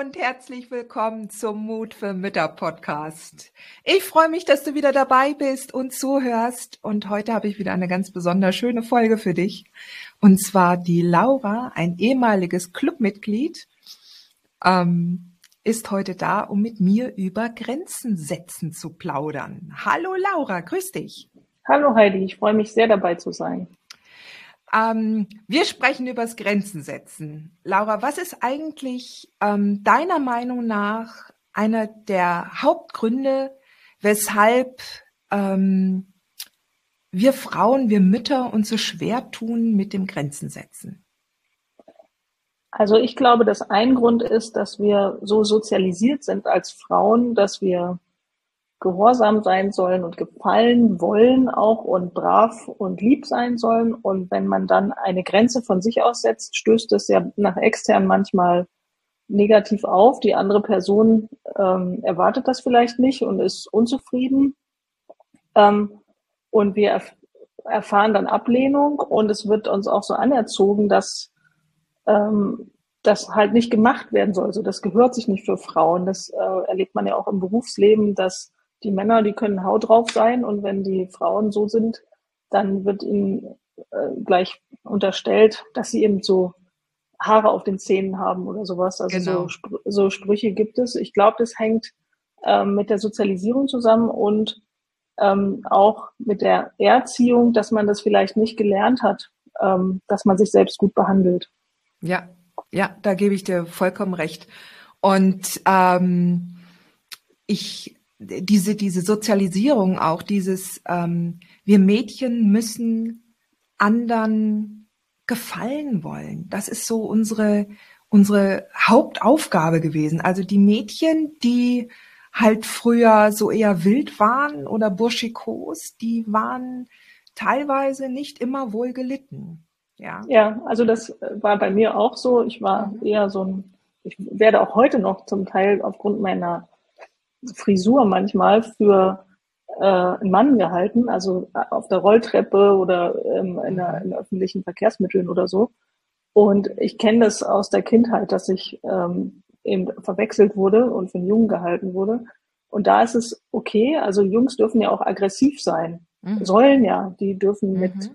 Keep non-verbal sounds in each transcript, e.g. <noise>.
Und herzlich willkommen zum Mut für Mütter Podcast. Ich freue mich, dass du wieder dabei bist und zuhörst. Und heute habe ich wieder eine ganz besonders schöne Folge für dich. Und zwar die Laura, ein ehemaliges Clubmitglied, ähm, ist heute da, um mit mir über Grenzen setzen zu plaudern. Hallo Laura, grüß dich. Hallo Heidi, ich freue mich sehr dabei zu sein. Ähm, wir sprechen über das Grenzen setzen. Laura, was ist eigentlich ähm, deiner Meinung nach einer der Hauptgründe, weshalb ähm, wir Frauen, wir Mütter uns so schwer tun mit dem Grenzen setzen? Also ich glaube, dass ein Grund ist, dass wir so sozialisiert sind als Frauen, dass wir gehorsam sein sollen und gefallen wollen auch und brav und lieb sein sollen. Und wenn man dann eine Grenze von sich aussetzt, stößt es ja nach extern manchmal negativ auf. Die andere Person ähm, erwartet das vielleicht nicht und ist unzufrieden. Ähm, und wir erf erfahren dann Ablehnung und es wird uns auch so anerzogen, dass ähm, das halt nicht gemacht werden soll. Also das gehört sich nicht für Frauen. Das äh, erlebt man ja auch im Berufsleben, dass die Männer, die können Haut drauf sein und wenn die Frauen so sind, dann wird ihnen äh, gleich unterstellt, dass sie eben so Haare auf den Zähnen haben oder sowas. Also genau. so, Spr so Sprüche gibt es. Ich glaube, das hängt ähm, mit der Sozialisierung zusammen und ähm, auch mit der Erziehung, dass man das vielleicht nicht gelernt hat, ähm, dass man sich selbst gut behandelt. Ja, ja, da gebe ich dir vollkommen recht. Und ähm, ich diese, diese Sozialisierung auch, dieses, ähm, wir Mädchen müssen anderen gefallen wollen. Das ist so unsere, unsere Hauptaufgabe gewesen. Also die Mädchen, die halt früher so eher wild waren oder burschikos, die waren teilweise nicht immer wohl gelitten. Ja. ja, also das war bei mir auch so. Ich war mhm. eher so ein, ich werde auch heute noch zum Teil aufgrund meiner Frisur manchmal für äh, einen Mann gehalten, also äh, auf der Rolltreppe oder ähm, in, der, in öffentlichen Verkehrsmitteln oder so. Und ich kenne das aus der Kindheit, dass ich ähm, eben verwechselt wurde und für einen Jungen gehalten wurde. Und da ist es okay, also Jungs dürfen ja auch aggressiv sein, mhm. sollen ja, die dürfen mhm. mit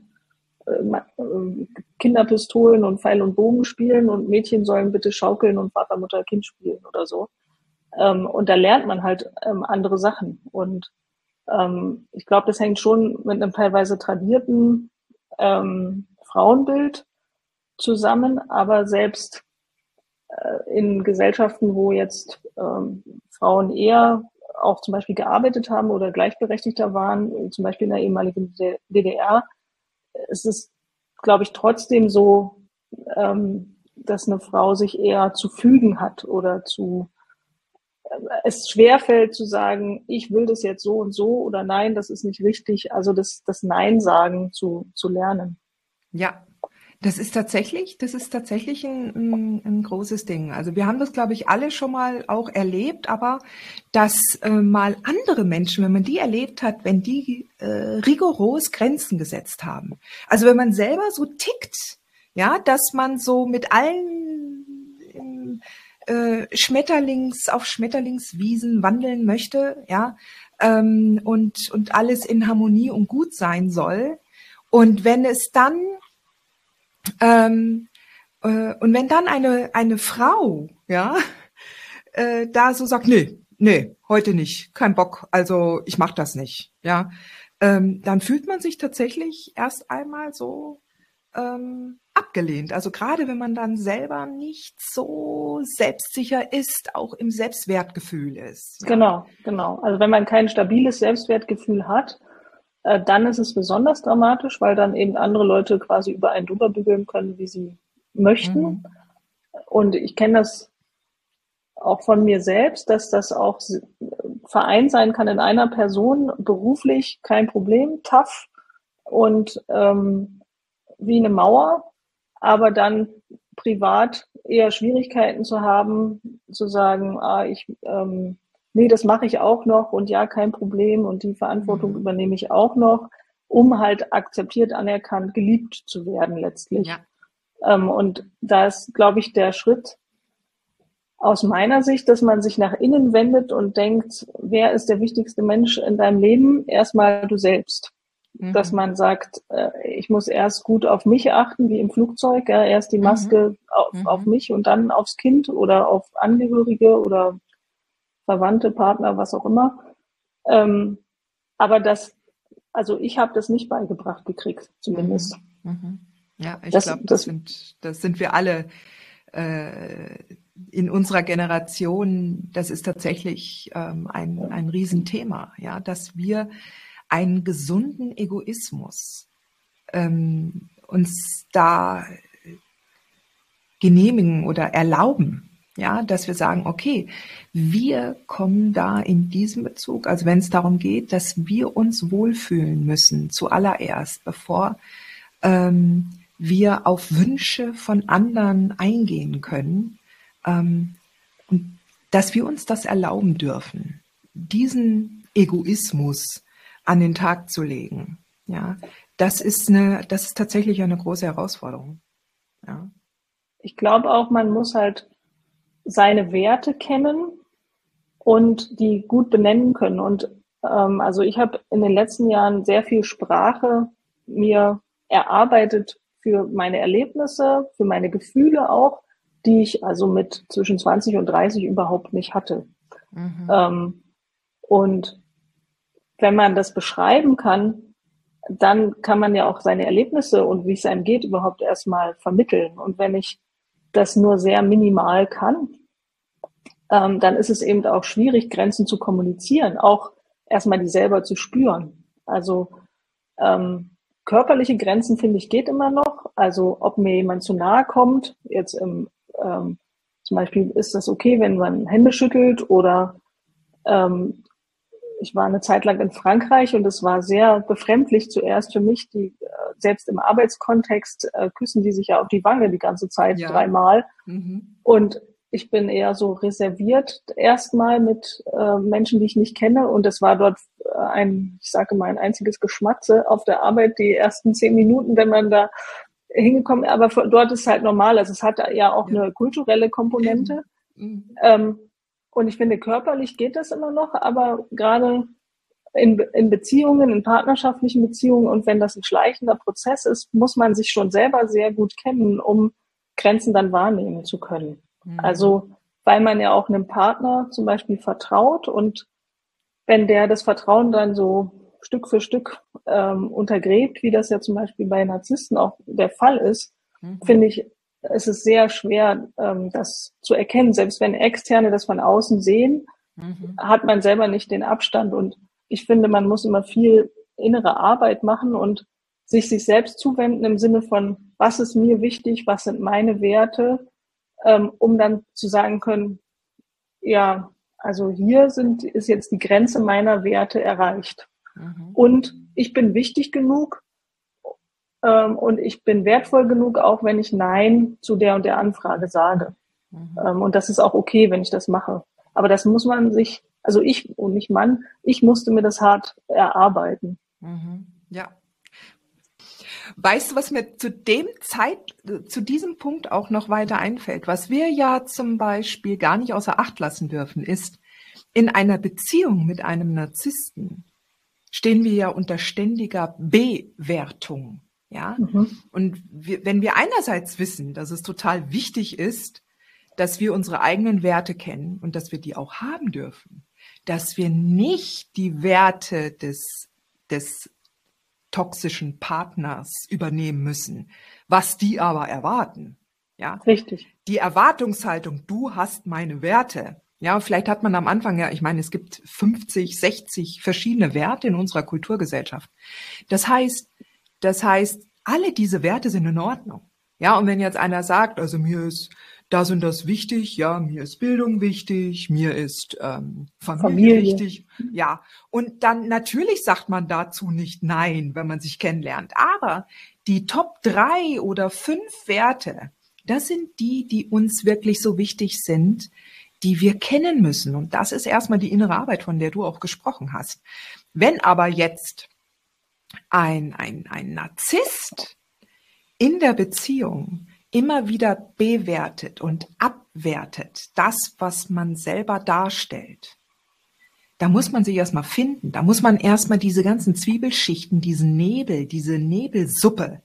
äh, äh, Kinderpistolen und Pfeil und Bogen spielen und Mädchen sollen bitte schaukeln und Vater, Mutter, Kind spielen oder so. Ähm, und da lernt man halt ähm, andere Sachen. Und ähm, ich glaube, das hängt schon mit einem teilweise tradierten ähm, Frauenbild zusammen, aber selbst äh, in Gesellschaften, wo jetzt ähm, Frauen eher auch zum Beispiel gearbeitet haben oder gleichberechtigter waren, zum Beispiel in der ehemaligen DDR, ist es, glaube ich, trotzdem so, ähm, dass eine Frau sich eher zu fügen hat oder zu es schwerfällt zu sagen, ich will das jetzt so und so oder nein, das ist nicht richtig. Also das, das Nein sagen zu, zu lernen. Ja, das ist tatsächlich, das ist tatsächlich ein, ein, großes Ding. Also wir haben das, glaube ich, alle schon mal auch erlebt, aber dass äh, mal andere Menschen, wenn man die erlebt hat, wenn die äh, rigoros Grenzen gesetzt haben. Also wenn man selber so tickt, ja, dass man so mit allen äh, Schmetterlings auf Schmetterlingswiesen wandeln möchte, ja, ähm, und und alles in Harmonie und gut sein soll. Und wenn es dann ähm, äh, und wenn dann eine eine Frau, ja, <laughs> äh, da so sagt, nee, nee, heute nicht, kein Bock, also ich mach das nicht, ja, ähm, dann fühlt man sich tatsächlich erst einmal so ähm, abgelehnt. Also gerade wenn man dann selber nicht so selbstsicher ist, auch im Selbstwertgefühl ist. Ja. Genau, genau. Also wenn man kein stabiles Selbstwertgefühl hat, äh, dann ist es besonders dramatisch, weil dann eben andere Leute quasi über einen drüber bügeln können, wie sie möchten. Mhm. Und ich kenne das auch von mir selbst, dass das auch vereint sein kann in einer Person, beruflich kein Problem, tough und ähm, wie eine Mauer, aber dann privat eher Schwierigkeiten zu haben, zu sagen, ah, ich, ähm, nee, das mache ich auch noch und ja, kein Problem und die Verantwortung mhm. übernehme ich auch noch, um halt akzeptiert, anerkannt, geliebt zu werden letztlich. Ja. Ähm, und da ist, glaube ich, der Schritt aus meiner Sicht, dass man sich nach innen wendet und denkt, wer ist der wichtigste Mensch in deinem Leben? Erstmal du selbst. Mhm. Dass man sagt, äh, ich muss erst gut auf mich achten, wie im Flugzeug, ja, erst die mhm. Maske mhm. Auf, mhm. auf mich und dann aufs Kind oder auf Angehörige oder Verwandte, Partner, was auch immer. Ähm, aber das, also ich habe das nicht beigebracht gekriegt, zumindest. Mhm. mhm. Ja, ich glaube, das, das, sind, das sind wir alle äh, in unserer Generation. Das ist tatsächlich ähm, ein, ein Riesenthema, ja, dass wir einen gesunden Egoismus ähm, uns da genehmigen oder erlauben. Ja, dass wir sagen, okay, wir kommen da in diesem Bezug, also wenn es darum geht, dass wir uns wohlfühlen müssen, zuallererst, bevor ähm, wir auf Wünsche von anderen eingehen können ähm, und dass wir uns das erlauben dürfen, diesen Egoismus an den Tag zu legen. Ja, das ist eine, das ist tatsächlich eine große Herausforderung. Ja. Ich glaube auch, man muss halt seine Werte kennen und die gut benennen können. Und ähm, also ich habe in den letzten Jahren sehr viel Sprache mir erarbeitet für meine Erlebnisse, für meine Gefühle auch, die ich also mit zwischen 20 und 30 überhaupt nicht hatte. Mhm. Ähm, und wenn man das beschreiben kann, dann kann man ja auch seine Erlebnisse und wie es einem geht überhaupt erstmal vermitteln. Und wenn ich das nur sehr minimal kann, ähm, dann ist es eben auch schwierig, Grenzen zu kommunizieren, auch erstmal die selber zu spüren. Also ähm, körperliche Grenzen, finde ich, geht immer noch. Also ob mir jemand zu nahe kommt, jetzt im, ähm, zum Beispiel ist das okay, wenn man Hände schüttelt oder ähm, ich war eine Zeit lang in Frankreich und es war sehr befremdlich zuerst für mich, die äh, selbst im Arbeitskontext äh, küssen die sich ja auf die Wange die ganze Zeit ja. dreimal. Mhm. Und ich bin eher so reserviert erstmal mit äh, Menschen, die ich nicht kenne. Und es war dort äh, ein, ich sage mal, ein einziges Geschmatze auf der Arbeit, die ersten zehn Minuten, wenn man da hingekommen, aber dort ist halt normal. Also es hat ja auch ja. eine kulturelle Komponente. Mhm. Ähm, und ich finde, körperlich geht das immer noch, aber gerade in, in Beziehungen, in partnerschaftlichen Beziehungen und wenn das ein schleichender Prozess ist, muss man sich schon selber sehr gut kennen, um Grenzen dann wahrnehmen zu können. Mhm. Also, weil man ja auch einem Partner zum Beispiel vertraut und wenn der das Vertrauen dann so Stück für Stück ähm, untergräbt, wie das ja zum Beispiel bei Narzissten auch der Fall ist, mhm. finde ich, ist es sehr schwer, ähm, das zu erkennen. Selbst wenn Externe das von außen sehen, mhm. hat man selber nicht den Abstand. Und ich finde, man muss immer viel innere Arbeit machen und sich sich selbst zuwenden im Sinne von, was ist mir wichtig, was sind meine Werte, ähm, um dann zu sagen können, ja, also hier sind, ist jetzt die Grenze meiner Werte erreicht. Mhm. Und ich bin wichtig genug ähm, und ich bin wertvoll genug, auch wenn ich Nein zu der und der Anfrage sage. Mhm. Ähm, und das ist auch okay, wenn ich das mache. Aber das muss man sich, also ich und nicht Mann, ich musste mir das hart erarbeiten. Mhm. Ja, Weißt du, was mir zu dem Zeit, zu diesem Punkt auch noch weiter einfällt? Was wir ja zum Beispiel gar nicht außer Acht lassen dürfen, ist, in einer Beziehung mit einem Narzissten stehen wir ja unter ständiger Bewertung. Ja. Mhm. Und wir, wenn wir einerseits wissen, dass es total wichtig ist, dass wir unsere eigenen Werte kennen und dass wir die auch haben dürfen, dass wir nicht die Werte des, des toxischen Partners übernehmen müssen, was die aber erwarten. Ja, richtig. Die Erwartungshaltung, du hast meine Werte. Ja, vielleicht hat man am Anfang ja, ich meine, es gibt 50, 60 verschiedene Werte in unserer Kulturgesellschaft. Das heißt, das heißt, alle diese Werte sind in Ordnung. Ja, und wenn jetzt einer sagt, also mir ist das und das wichtig, ja, mir ist Bildung wichtig, mir ist ähm, Familie, Familie, wichtig, ja. Und dann natürlich sagt man dazu nicht nein, wenn man sich kennenlernt. Aber die Top drei oder fünf Werte, das sind die, die uns wirklich so wichtig sind, die wir kennen müssen. Und das ist erstmal die innere Arbeit, von der du auch gesprochen hast. Wenn aber jetzt ein, ein, ein Narzisst in der Beziehung immer wieder bewertet und abwertet, das, was man selber darstellt, da muss man sich erstmal finden. Da muss man erstmal diese ganzen Zwiebelschichten, diesen Nebel, diese Nebelsuppe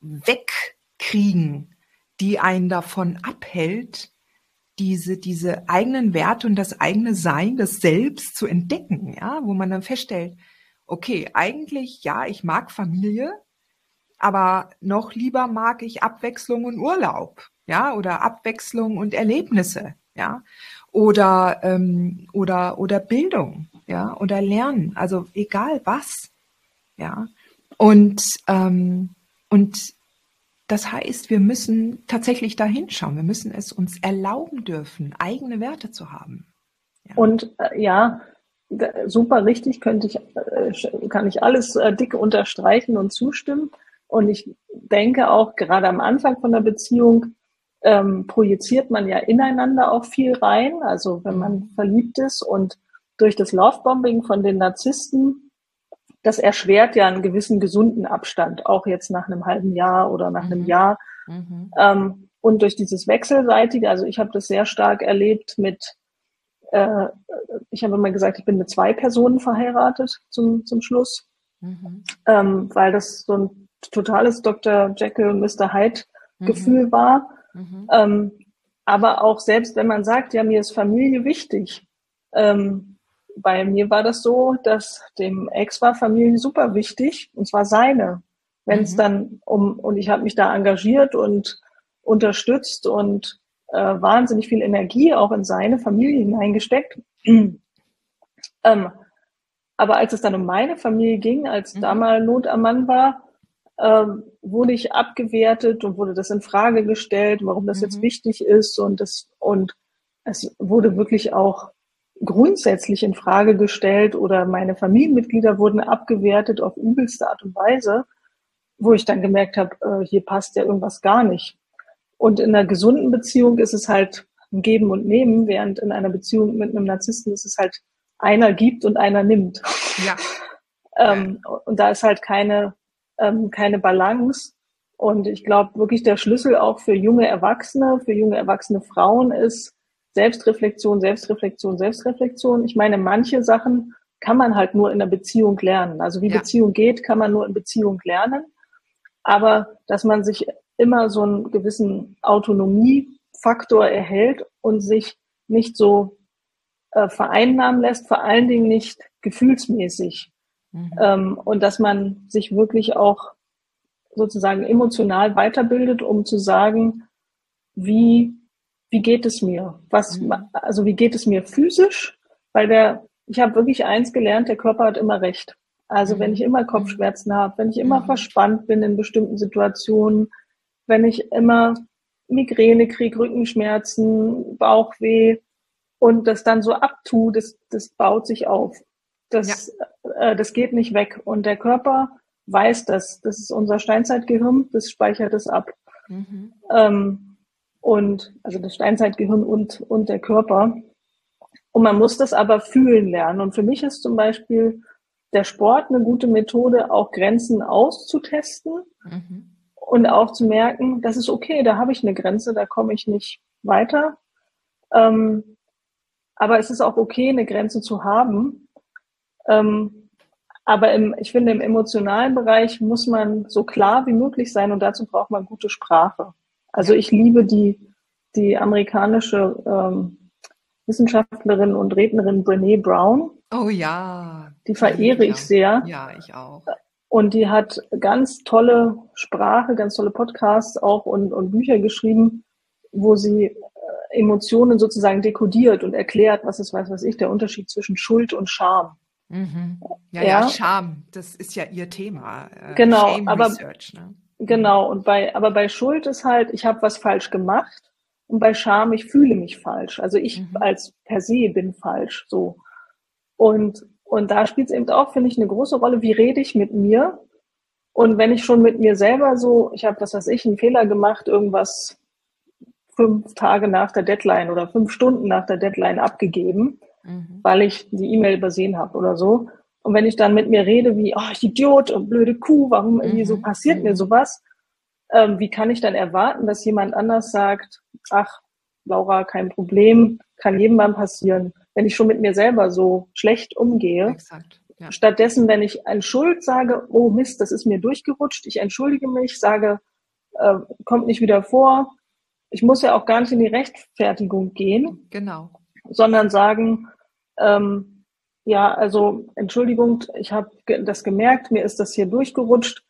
wegkriegen, die einen davon abhält, diese, diese eigenen Werte und das eigene Sein, das Selbst zu entdecken, ja, wo man dann feststellt, okay, eigentlich, ja, ich mag Familie, aber noch lieber mag ich Abwechslung und Urlaub, ja, oder Abwechslung und Erlebnisse, ja, oder ähm, oder oder Bildung, ja, oder Lernen, also egal was, ja, und ähm, und das heißt, wir müssen tatsächlich da hinschauen. Wir müssen es uns erlauben dürfen, eigene Werte zu haben. Ja. Und äh, ja, super richtig, könnte ich, äh, kann ich alles äh, dick unterstreichen und zustimmen. Und ich denke auch gerade am Anfang von der Beziehung ähm, projiziert man ja ineinander auch viel rein. Also wenn man verliebt ist und durch das Lovebombing von den Narzissten, das erschwert ja einen gewissen gesunden Abstand, auch jetzt nach einem halben Jahr oder nach mhm. einem Jahr. Mhm. Ähm, und durch dieses Wechselseitige, also ich habe das sehr stark erlebt mit, äh, ich habe immer gesagt, ich bin mit zwei Personen verheiratet zum, zum Schluss, mhm. ähm, weil das so ein totales Dr. Jekyll, Mr. Hyde mhm. Gefühl war. Mhm. Ähm, aber auch selbst wenn man sagt, ja, mir ist Familie wichtig. Ähm, bei mir war das so, dass dem Ex war Familie super wichtig und zwar seine. Wenn es mhm. dann um, und ich habe mich da engagiert und unterstützt und äh, wahnsinnig viel Energie auch in seine Familie hineingesteckt. <clears throat> ähm, aber als es dann um meine Familie ging, als mhm. da mal Not am Mann war, ähm, wurde ich abgewertet und wurde das in Frage gestellt, warum das mhm. jetzt wichtig ist und das und es wurde wirklich auch grundsätzlich in Frage gestellt oder meine Familienmitglieder wurden abgewertet auf übelste Art und Weise, wo ich dann gemerkt habe, äh, hier passt ja irgendwas gar nicht. Und in einer gesunden Beziehung ist es halt ein Geben und Nehmen, während in einer Beziehung mit einem Narzissten ist es halt einer gibt und einer nimmt. Ja. <laughs> ähm, und da ist halt keine ähm, keine Balance. Und ich glaube wirklich der Schlüssel auch für junge Erwachsene, für junge erwachsene Frauen ist Selbstreflexion, Selbstreflexion, Selbstreflexion. Ich meine, manche Sachen kann man halt nur in der Beziehung lernen. Also wie ja. Beziehung geht, kann man nur in Beziehung lernen. Aber dass man sich immer so einen gewissen Autonomiefaktor erhält und sich nicht so äh, vereinnahmen lässt, vor allen Dingen nicht gefühlsmäßig. Mhm. Ähm, und dass man sich wirklich auch sozusagen emotional weiterbildet, um zu sagen, wie, wie geht es mir? Was, mhm. also wie geht es mir physisch? Weil der, ich habe wirklich eins gelernt, der Körper hat immer recht. Also mhm. wenn ich immer Kopfschmerzen habe, wenn ich immer mhm. verspannt bin in bestimmten Situationen, wenn ich immer Migräne kriege, Rückenschmerzen, Bauchweh und das dann so abtue, das, das baut sich auf. Das, ja. äh, das geht nicht weg. Und der Körper weiß das. Das ist unser Steinzeitgehirn, das speichert es ab. Mhm. Ähm, und also das Steinzeitgehirn und, und der Körper. Und man muss das aber fühlen lernen. Und für mich ist zum Beispiel der Sport eine gute Methode, auch Grenzen auszutesten mhm. Und auch zu merken, das ist okay, da habe ich eine Grenze, da komme ich nicht weiter. Ähm, aber es ist auch okay, eine Grenze zu haben ähm, aber im, ich finde, im emotionalen Bereich muss man so klar wie möglich sein und dazu braucht man gute Sprache. Also ich liebe die, die amerikanische ähm, Wissenschaftlerin und Rednerin Brene Brown. Oh ja. Die verehre ich, ich sehr. Ja, ich auch. Und die hat ganz tolle Sprache, ganz tolle Podcasts auch und, und Bücher geschrieben, wo sie äh, Emotionen sozusagen dekodiert und erklärt, was ist, weiß was ich, der Unterschied zwischen Schuld und Scham. Mhm. Ja, ja, ja, Scham, das ist ja ihr Thema. Äh, genau, Shame aber Research, ne? genau. Und bei, aber bei Schuld ist halt, ich habe was falsch gemacht. Und bei Scham, ich fühle mich falsch. Also ich mhm. als per se bin falsch. So. Und und da spielt es eben auch, finde ich, eine große Rolle, wie rede ich mit mir. Und wenn ich schon mit mir selber so, ich habe, was weiß ich, einen Fehler gemacht, irgendwas fünf Tage nach der Deadline oder fünf Stunden nach der Deadline abgegeben, mhm. weil ich die E-Mail übersehen habe oder so. Und wenn ich dann mit mir rede, wie, oh, ich Idiot und blöde Kuh, warum irgendwie mhm. so passiert mhm. mir sowas, ähm, wie kann ich dann erwarten, dass jemand anders sagt, ach, Laura, kein Problem, kann jedem mal passieren wenn ich schon mit mir selber so schlecht umgehe. Exakt. Ja. Stattdessen, wenn ich ein Schuld sage, oh Mist, das ist mir durchgerutscht, ich entschuldige mich, sage, äh, kommt nicht wieder vor. Ich muss ja auch gar nicht in die Rechtfertigung gehen. Genau. Sondern sagen, ähm, ja, also Entschuldigung, ich habe das gemerkt, mir ist das hier durchgerutscht.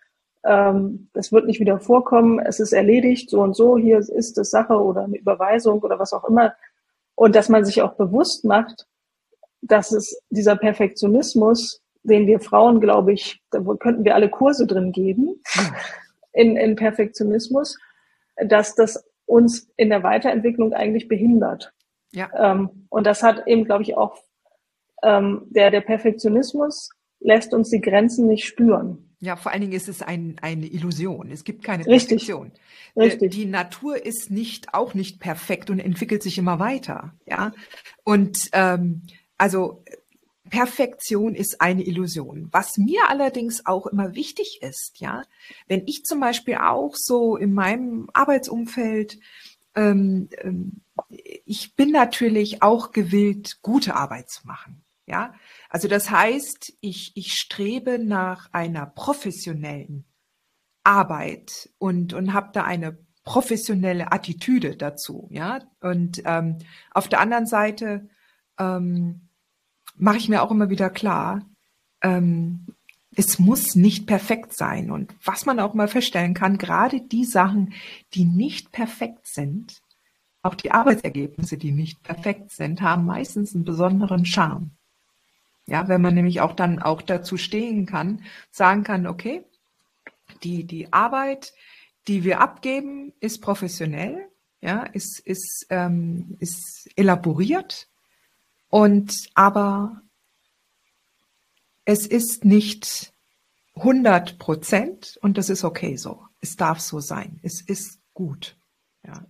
Ähm, das wird nicht wieder vorkommen, es ist erledigt, so und so, hier ist es Sache oder eine Überweisung oder was auch immer. Und dass man sich auch bewusst macht, dass es dieser Perfektionismus, den wir Frauen, glaube ich, da könnten wir alle Kurse drin geben, <laughs> in, in Perfektionismus, dass das uns in der Weiterentwicklung eigentlich behindert. Ja. Ähm, und das hat eben, glaube ich, auch ähm, der, der Perfektionismus lässt uns die Grenzen nicht spüren. Ja, vor allen Dingen ist es ein, eine Illusion. Es gibt keine Perfektion. Richtig. Richtig. Die Natur ist nicht auch nicht perfekt und entwickelt sich immer weiter. Ja, und ähm, also Perfektion ist eine Illusion. Was mir allerdings auch immer wichtig ist, ja, wenn ich zum Beispiel auch so in meinem Arbeitsumfeld ähm, ähm, ich bin natürlich auch gewillt, gute Arbeit zu machen. Ja, also das heißt, ich, ich strebe nach einer professionellen Arbeit und, und habe da eine professionelle Attitüde dazu. Ja, und ähm, auf der anderen Seite ähm, mache ich mir auch immer wieder klar, ähm, es muss nicht perfekt sein. Und was man auch mal feststellen kann, gerade die Sachen, die nicht perfekt sind, auch die Arbeitsergebnisse, die nicht perfekt sind, haben meistens einen besonderen Charme. Ja, wenn man nämlich auch dann auch dazu stehen kann, sagen kann, okay, die, die Arbeit, die wir abgeben, ist professionell, ja, ist, ist, ähm, ist elaboriert und aber es ist nicht 100 Prozent und das ist okay so. Es darf so sein. Es ist gut. Ja,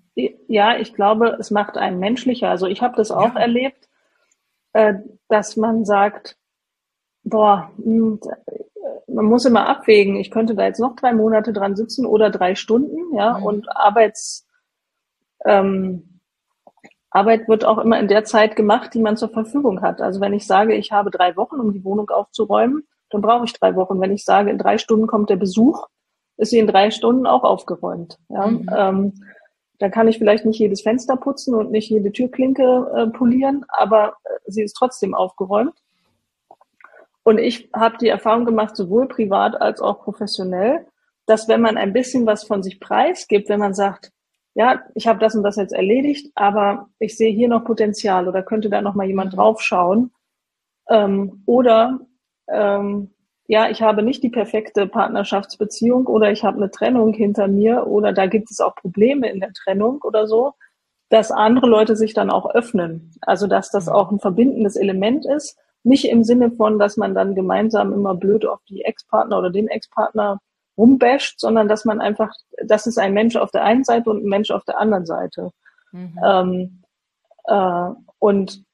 ja ich glaube, es macht einen menschlicher. Also ich habe das auch ja. erlebt äh, dass man sagt, boah, hm, man muss immer abwägen, ich könnte da jetzt noch drei Monate dran sitzen oder drei Stunden, ja, mhm. und Arbeits, ähm, Arbeit wird auch immer in der Zeit gemacht, die man zur Verfügung hat. Also wenn ich sage, ich habe drei Wochen, um die Wohnung aufzuräumen, dann brauche ich drei Wochen. Wenn ich sage, in drei Stunden kommt der Besuch, ist sie in drei Stunden auch aufgeräumt. Ja? Mhm. Ähm, dann kann ich vielleicht nicht jedes Fenster putzen und nicht jede Türklinke äh, polieren, aber äh, sie ist trotzdem aufgeräumt. Und ich habe die Erfahrung gemacht, sowohl privat als auch professionell, dass wenn man ein bisschen was von sich preisgibt, wenn man sagt, ja, ich habe das und das jetzt erledigt, aber ich sehe hier noch Potenzial oder könnte da noch mal jemand draufschauen, ähm, oder ähm, ja, ich habe nicht die perfekte Partnerschaftsbeziehung oder ich habe eine Trennung hinter mir oder da gibt es auch Probleme in der Trennung oder so, dass andere Leute sich dann auch öffnen. Also dass das auch ein verbindendes Element ist. Nicht im Sinne von, dass man dann gemeinsam immer blöd auf die Ex-Partner oder den Ex-Partner rumbasht, sondern dass man einfach, das ist ein Mensch auf der einen Seite und ein Mensch auf der anderen Seite. Mhm. Ähm, äh, und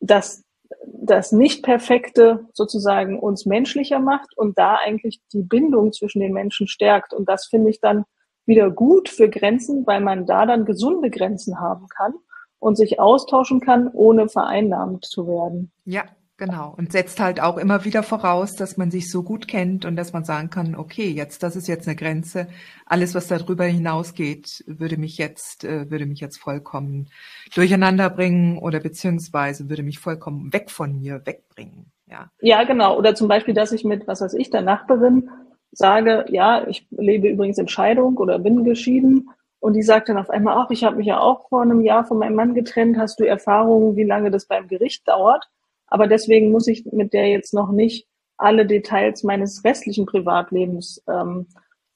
dass das Nicht-Perfekte sozusagen uns menschlicher macht und da eigentlich die Bindung zwischen den Menschen stärkt. Und das finde ich dann wieder gut für Grenzen, weil man da dann gesunde Grenzen haben kann und sich austauschen kann, ohne vereinnahmt zu werden. Ja, Genau. Und setzt halt auch immer wieder voraus, dass man sich so gut kennt und dass man sagen kann, okay, jetzt, das ist jetzt eine Grenze. Alles, was darüber hinausgeht, würde mich jetzt, äh, würde mich jetzt vollkommen durcheinander bringen oder beziehungsweise würde mich vollkommen weg von mir wegbringen. Ja. Ja, genau. Oder zum Beispiel, dass ich mit, was weiß ich, der Nachbarin sage, ja, ich lebe übrigens in Scheidung oder bin geschieden und die sagt dann auf einmal, ach, ich habe mich ja auch vor einem Jahr von meinem Mann getrennt, hast du Erfahrungen, wie lange das beim Gericht dauert? Aber deswegen muss ich mit der jetzt noch nicht alle Details meines restlichen Privatlebens ähm,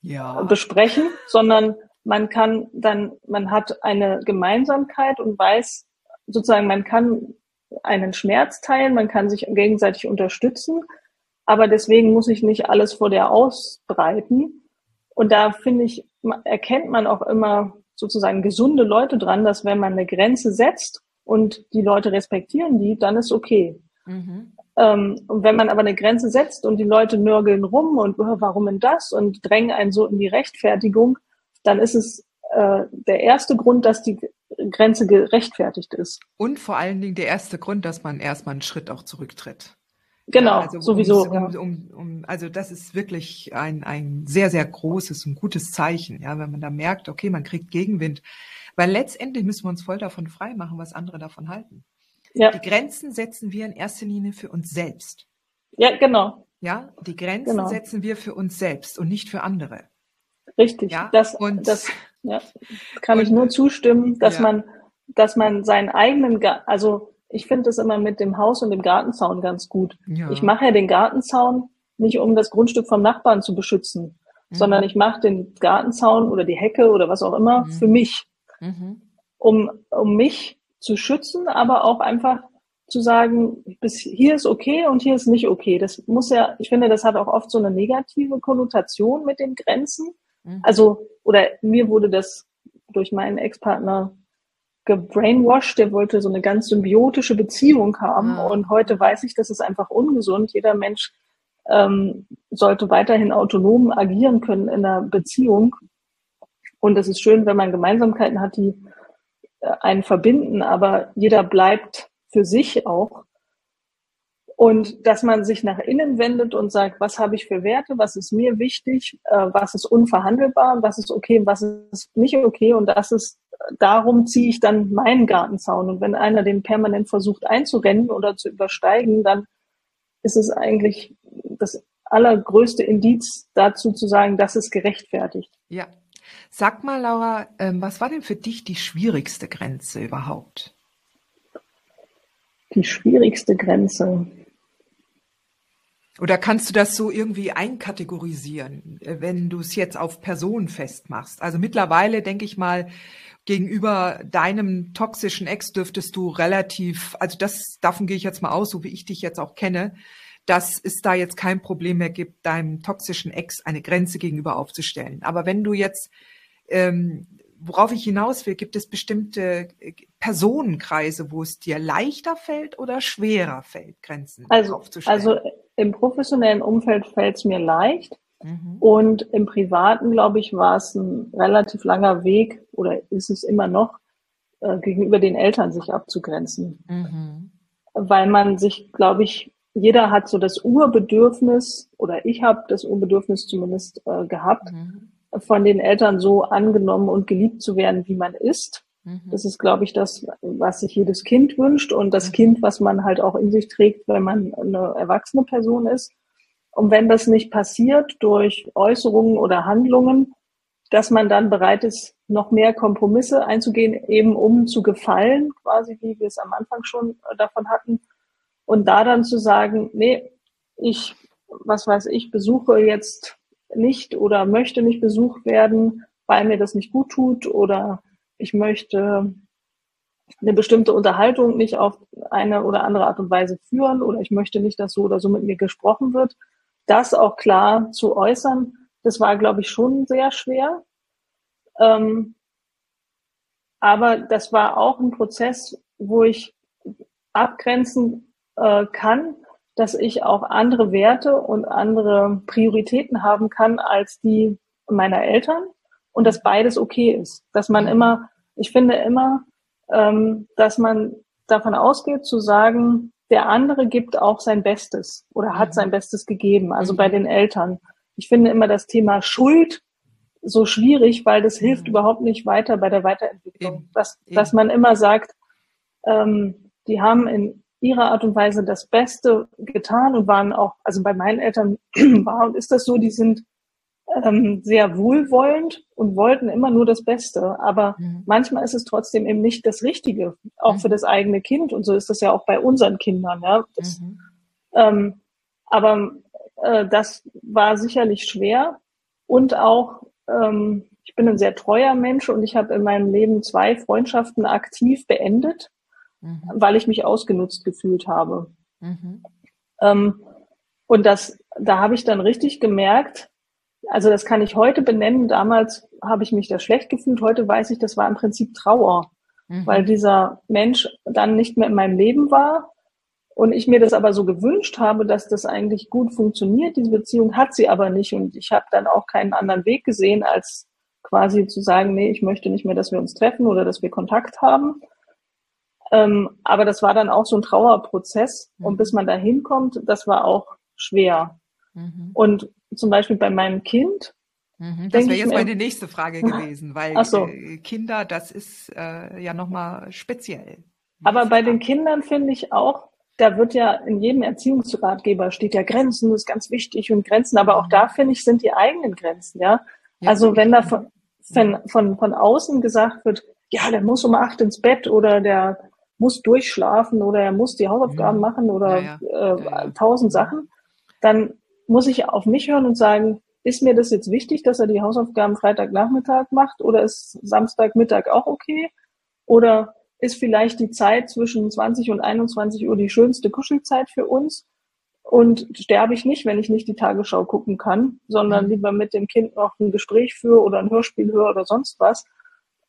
ja. besprechen, sondern man kann dann, man hat eine Gemeinsamkeit und weiß sozusagen, man kann einen Schmerz teilen, man kann sich gegenseitig unterstützen, aber deswegen muss ich nicht alles vor der ausbreiten. Und da finde ich, erkennt man auch immer sozusagen gesunde Leute dran, dass wenn man eine Grenze setzt und die Leute respektieren die, dann ist okay. Mhm. Ähm, und wenn man aber eine Grenze setzt und die Leute nörgeln rum und warum denn das und drängen einen so in die Rechtfertigung, dann ist es äh, der erste Grund, dass die Grenze gerechtfertigt ist. Und vor allen Dingen der erste Grund, dass man erstmal einen Schritt auch zurücktritt. Genau, ja, also sowieso. Um, um, um, also das ist wirklich ein, ein sehr, sehr großes und gutes Zeichen, ja, wenn man da merkt, okay, man kriegt Gegenwind. Weil letztendlich müssen wir uns voll davon frei machen, was andere davon halten. Ja. Die Grenzen setzen wir in erster Linie für uns selbst. Ja, genau. Ja, die Grenzen genau. setzen wir für uns selbst und nicht für andere. Richtig. Ja? Das, und, das ja, kann und, ich nur zustimmen, dass ja. man, dass man seinen eigenen, also ich finde das immer mit dem Haus und dem Gartenzaun ganz gut. Ja. Ich mache ja den Gartenzaun nicht, um das Grundstück vom Nachbarn zu beschützen, mhm. sondern ich mache den Gartenzaun oder die Hecke oder was auch immer mhm. für mich, mhm. um, um mich zu schützen, aber auch einfach zu sagen, bis hier ist okay und hier ist nicht okay. Das muss ja, ich finde, das hat auch oft so eine negative Konnotation mit den Grenzen. Mhm. Also, oder mir wurde das durch meinen Ex-Partner gebrainwashed, der wollte so eine ganz symbiotische Beziehung haben. Ja. Und heute weiß ich, das ist einfach ungesund. Jeder Mensch ähm, sollte weiterhin autonom agieren können in einer Beziehung. Und es ist schön, wenn man Gemeinsamkeiten hat, die einen verbinden, aber jeder bleibt für sich auch. Und dass man sich nach innen wendet und sagt, was habe ich für Werte, was ist mir wichtig, äh, was ist unverhandelbar, was ist okay, was ist nicht okay. Und das ist, darum ziehe ich dann meinen Gartenzaun. Und wenn einer den permanent versucht einzurennen oder zu übersteigen, dann ist es eigentlich das allergrößte Indiz dazu zu sagen, das ist gerechtfertigt. Ja. Sag mal, Laura, ähm, was war denn für dich die schwierigste Grenze überhaupt? Die schwierigste Grenze. Oder kannst du das so irgendwie einkategorisieren, äh, wenn du es jetzt auf Personen festmachst? Also mittlerweile denke ich mal, gegenüber deinem toxischen Ex dürftest du relativ, also das, davon gehe ich jetzt mal aus, so wie ich dich jetzt auch kenne, dass es da jetzt kein Problem mehr gibt, deinem toxischen Ex eine Grenze gegenüber aufzustellen. Aber wenn du jetzt, ähm, worauf ich hinaus will, gibt es bestimmte äh, Personenkreise, wo es dir leichter fällt oder schwerer fällt, Grenzen also, aufzustellen? Also im professionellen Umfeld fällt es mir leicht. Mhm. Und im Privaten, glaube ich, war es ein relativ langer Weg oder ist es immer noch, äh, gegenüber den Eltern sich abzugrenzen. Mhm. Weil man sich, glaube ich, jeder hat so das Urbedürfnis, oder ich habe das Urbedürfnis zumindest äh, gehabt, mhm. von den Eltern so angenommen und geliebt zu werden, wie man ist. Mhm. Das ist, glaube ich, das, was sich jedes Kind wünscht und das mhm. Kind, was man halt auch in sich trägt, wenn man eine erwachsene Person ist. Und wenn das nicht passiert durch Äußerungen oder Handlungen, dass man dann bereit ist, noch mehr Kompromisse einzugehen, eben um zu gefallen, quasi wie wir es am Anfang schon davon hatten. Und da dann zu sagen, nee, ich, was weiß ich, besuche jetzt nicht oder möchte nicht besucht werden, weil mir das nicht gut tut oder ich möchte eine bestimmte Unterhaltung nicht auf eine oder andere Art und Weise führen oder ich möchte nicht, dass so oder so mit mir gesprochen wird. Das auch klar zu äußern, das war, glaube ich, schon sehr schwer. Ähm, aber das war auch ein Prozess, wo ich abgrenzen äh, kann, dass ich auch andere Werte und andere Prioritäten haben kann als die meiner Eltern und dass beides okay ist. Dass man immer, ich finde immer, ähm, dass man davon ausgeht zu sagen, der andere gibt auch sein Bestes oder hat sein Bestes gegeben, also bei den Eltern. Ich finde immer das Thema Schuld so schwierig, weil das hilft mhm. überhaupt nicht weiter bei der Weiterentwicklung. Dass, dass man immer sagt, ähm, die haben in ihrer Art und Weise das Beste getan und waren auch, also bei meinen Eltern <clears throat> war und ist das so, die sind ähm, sehr wohlwollend und wollten immer nur das Beste. Aber mhm. manchmal ist es trotzdem eben nicht das Richtige, auch mhm. für das eigene Kind. Und so ist das ja auch bei unseren Kindern. Ja. Das, mhm. ähm, aber äh, das war sicherlich schwer. Und auch, ähm, ich bin ein sehr treuer Mensch und ich habe in meinem Leben zwei Freundschaften aktiv beendet, mhm. weil ich mich ausgenutzt gefühlt habe. Mhm. Ähm, und das, da habe ich dann richtig gemerkt, also das kann ich heute benennen. Damals habe ich mich da schlecht gefühlt. Heute weiß ich, das war im Prinzip Trauer, mhm. weil dieser Mensch dann nicht mehr in meinem Leben war. Und ich mir das aber so gewünscht habe, dass das eigentlich gut funktioniert. Diese Beziehung hat sie aber nicht. Und ich habe dann auch keinen anderen Weg gesehen, als quasi zu sagen, nee, ich möchte nicht mehr, dass wir uns treffen oder dass wir Kontakt haben. Ähm, aber das war dann auch so ein Trauerprozess. Mhm. Und bis man da hinkommt, das war auch schwer. Mhm. Und zum Beispiel bei meinem Kind. Mhm, das wäre jetzt mir, meine nächste Frage <laughs> gewesen, weil so. Äh, Kinder, das ist äh, ja nochmal speziell. Aber bei den Kindern finde ich auch, da wird ja in jedem Erziehungsratgeber steht ja Grenzen, das ist ganz wichtig und Grenzen, aber auch da finde ich, sind die eigenen Grenzen, ja. ja also wenn da von, von, von, von außen gesagt wird, ja, der muss um acht ins Bett oder der muss durchschlafen oder er muss die Hausaufgaben ja. machen oder ja, äh, tausend Sachen, dann muss ich auf mich hören und sagen, ist mir das jetzt wichtig, dass er die Hausaufgaben Freitagnachmittag macht oder ist Samstagmittag auch okay? Oder ist vielleicht die Zeit zwischen 20 und 21 Uhr die schönste Kuschelzeit für uns? Und sterbe ich nicht, wenn ich nicht die Tagesschau gucken kann, sondern mhm. lieber mit dem Kind noch ein Gespräch führe oder ein Hörspiel höre oder sonst was.